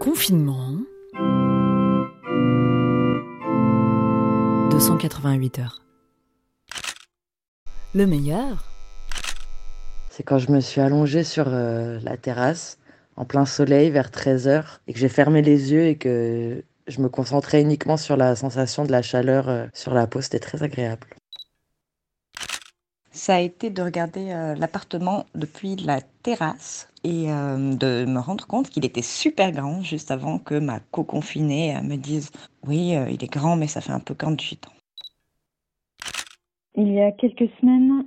Confinement. 288 heures. Le meilleur C'est quand je me suis allongée sur euh, la terrasse en plein soleil vers 13h et que j'ai fermé les yeux et que je me concentrais uniquement sur la sensation de la chaleur euh, sur la peau. C'était très agréable. Ça a été de regarder euh, l'appartement depuis la terrasse et euh, de me rendre compte qu'il était super grand juste avant que ma co-confinée me dise oui, euh, il est grand mais ça fait un peu 48 ans. Il y a quelques semaines,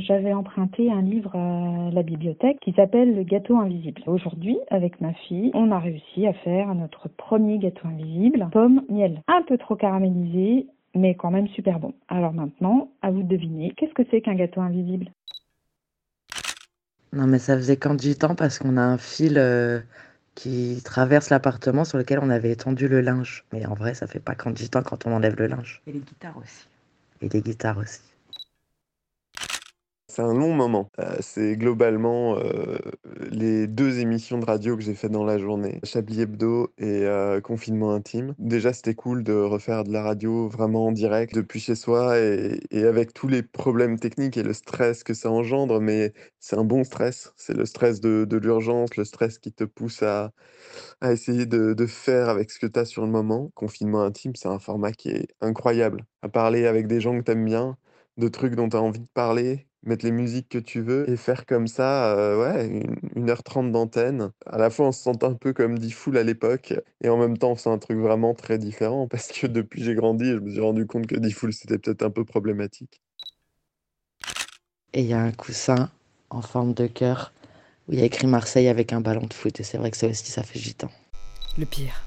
j'avais emprunté un livre à la bibliothèque qui s'appelle Le gâteau invisible. Aujourd'hui, avec ma fille, on a réussi à faire notre premier gâteau invisible, pomme miel. Un peu trop caramélisé, mais quand même super bon. Alors maintenant, à vous de deviner, qu'est-ce que c'est qu'un gâteau invisible? Non, mais ça faisait quand du temps parce qu'on a un fil euh, qui traverse l'appartement sur lequel on avait étendu le linge. Mais en vrai, ça fait pas quand du temps quand on enlève le linge. Et les guitares aussi. Et les guitares aussi. C'est un long moment. Euh, c'est globalement euh, les deux émissions de radio que j'ai fait dans la journée, Chablis Hebdo et euh, Confinement Intime. Déjà, c'était cool de refaire de la radio vraiment en direct depuis chez soi et, avec tous les problèmes techniques et le stress que ça engendre, mais c'est un bon stress. C'est le stress de, l'urgence, le stress qui te pousse à, essayer de, de faire avec ce que tu as sur le moment. Confinement Intime, c'est un format qui est incroyable. À parler avec des gens que tu aimes bien, de trucs dont tu as envie de parler, mettre les musiques que tu veux et faire comme ça, euh, ouais, une, 1h30 d'antenne. À la fois, on se sent un peu comme Diffoul à l'époque et en même temps, c'est un truc vraiment très différent parce que depuis j'ai grandi, je me suis rendu compte que Diffoul, c'était peut-être un peu problématique. Et il y a un coussin en forme de cœur où il y a écrit Marseille avec un ballon de foot. Et c'est vrai que ça aussi, ça fait gitan. Le pire.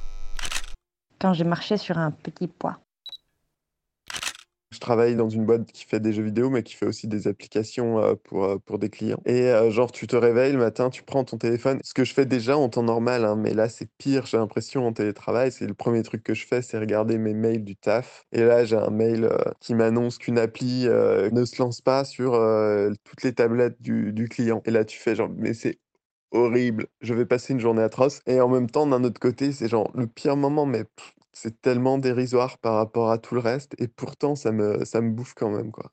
Quand j'ai marché sur un petit pois. Je travaille dans une boîte qui fait des jeux vidéo, mais qui fait aussi des applications euh, pour, euh, pour des clients. Et euh, genre, tu te réveilles le matin, tu prends ton téléphone. Ce que je fais déjà en temps normal, hein, mais là, c'est pire, j'ai l'impression, en télétravail. C'est le premier truc que je fais, c'est regarder mes mails du taf. Et là, j'ai un mail qui m'annonce qu'une appli ne se lance pas sur toutes les tablettes du, client. Et là, tu fais genre, mais c'est horrible, je vais passer une journée atroce. Et en même temps, d'un autre côté, c'est genre le pire moment, mais c'est tellement dérisoire par rapport à tout le reste. Et pourtant, ça me, ça me bouffe quand même, quoi.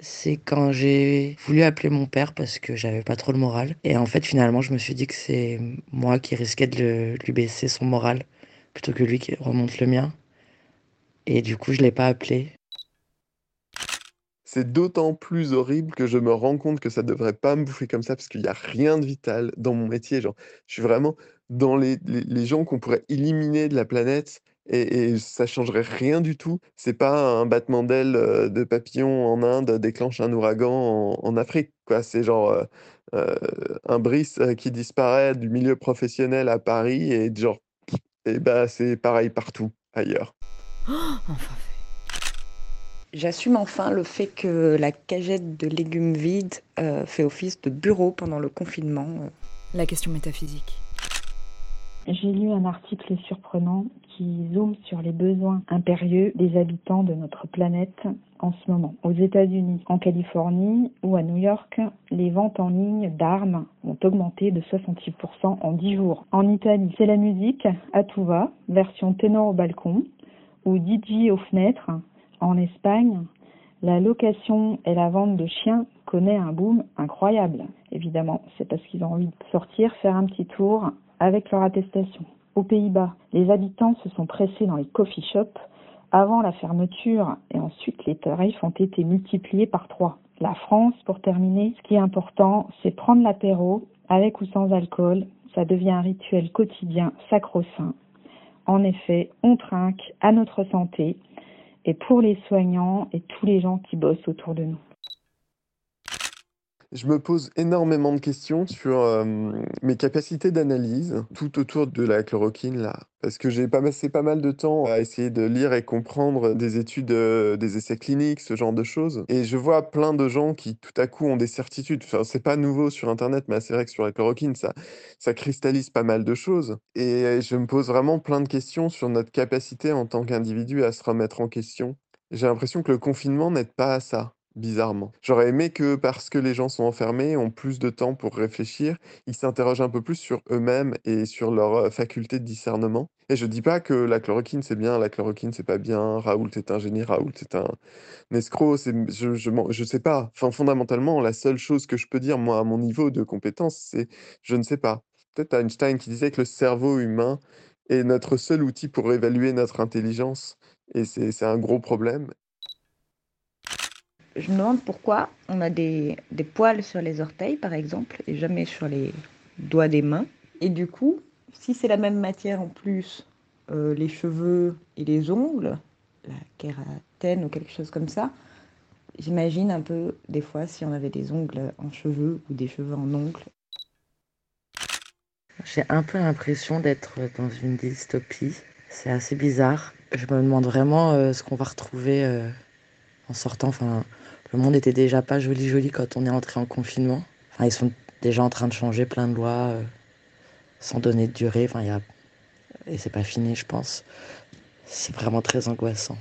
C'est quand j'ai voulu appeler mon père parce que j'avais pas trop le moral. Et en fait, finalement, je me suis dit que c'est moi qui risquais de lui baisser son moral plutôt que lui qui remonte le mien. Et du coup, je l'ai pas appelé. C'est d'autant plus horrible que je me rends compte que ça devrait pas me bouffer comme ça parce qu'il y a rien de vital dans mon métier. Genre, je suis vraiment dans les, les, gens qu'on pourrait éliminer de la planète et, et ça changerait rien du tout. C'est pas un battement d'aile euh, de papillon en Inde déclenche un ouragan en, Afrique. C'est genre euh, euh, un euh, qui disparaît du milieu professionnel à Paris et genre, et bah, c'est pareil partout ailleurs. Enfin fait. J'assume enfin le fait que la cagette de légumes vides euh, fait office de bureau pendant le confinement. euh. La question métaphysique. J'ai lu un article surprenant qui zoome sur les besoins impérieux des habitants de notre planète en ce moment. Aux États-Unis, en Californie ou à New York, les ventes en ligne d'armes ont augmenté de 66% en 10 jours. En Italie, c'est la musique à tout va, version ténor au balcon ou DJ aux fenêtres. En Espagne, la location et la vente de chiens connaît un boom incroyable. Évidemment, c'est parce qu'ils ont envie de sortir, faire un petit tour avec leur attestation. Aux Pays-Bas, les habitants se sont pressés dans les coffee shops avant la fermeture et ensuite les tarifs ont été multipliés par trois. La France, pour terminer, ce qui est important, c'est prendre l'apéro avec ou sans alcool. Ça devient un rituel quotidien sacro-saint. En effet, on trinque à notre santé et pour les soignants et tous les gens qui bossent autour de nous. Je me pose énormément de questions sur euh, mes capacités d'analyse tout autour de la chloroquine là, parce que j'ai pas passé pas mal de temps à essayer de lire et comprendre des études, euh, des essais cliniques, ce genre de choses, et je vois plein de gens qui tout à coup ont des certitudes. Enfin, c'est pas nouveau sur Internet, mais c'est vrai que sur la chloroquine, ça, ça cristallise pas mal de choses, et je me pose vraiment plein de questions sur notre capacité en tant qu'individu à se remettre en question. J'ai l'impression que le confinement n'aide pas à ça. Bizarrement. J'aurais aimé que, parce que les gens sont enfermés, ont plus de temps pour réfléchir, ils s'interrogent un peu plus sur eux-mêmes et sur leur faculté de discernement. Et je dis pas que la chloroquine c'est bien, la chloroquine c'est pas bien, Raoult est un génie, Raoult est un, escroc, c'est, je, je, je sais pas. Enfin, fondamentalement, la seule chose que je peux dire, moi, à mon niveau de compétence, c'est je ne sais pas. Peut-être Einstein qui disait que le cerveau humain est notre seul outil pour évaluer notre intelligence. Et c'est c'est un gros problème. Je me demande pourquoi on a des, poils sur les orteils, par exemple, et jamais sur les doigts des mains. Et du coup, si c'est la même matière en plus, euh, les cheveux et les ongles, la kératène ou quelque chose comme ça, j'imagine un peu des fois si on avait des ongles en cheveux ou des cheveux en ongles. J'ai un peu l'impression d'être dans une dystopie. C'est assez bizarre. Je me demande vraiment euh, ce qu'on va retrouver euh, en sortant. Enfin, le monde était déjà pas joli joli quand on est entré en confinement. Enfin, ils sont déjà en train de changer plein de lois euh, sans donner de durée. Enfin, y a... Et c'est pas fini, je pense. C'est vraiment très angoissant.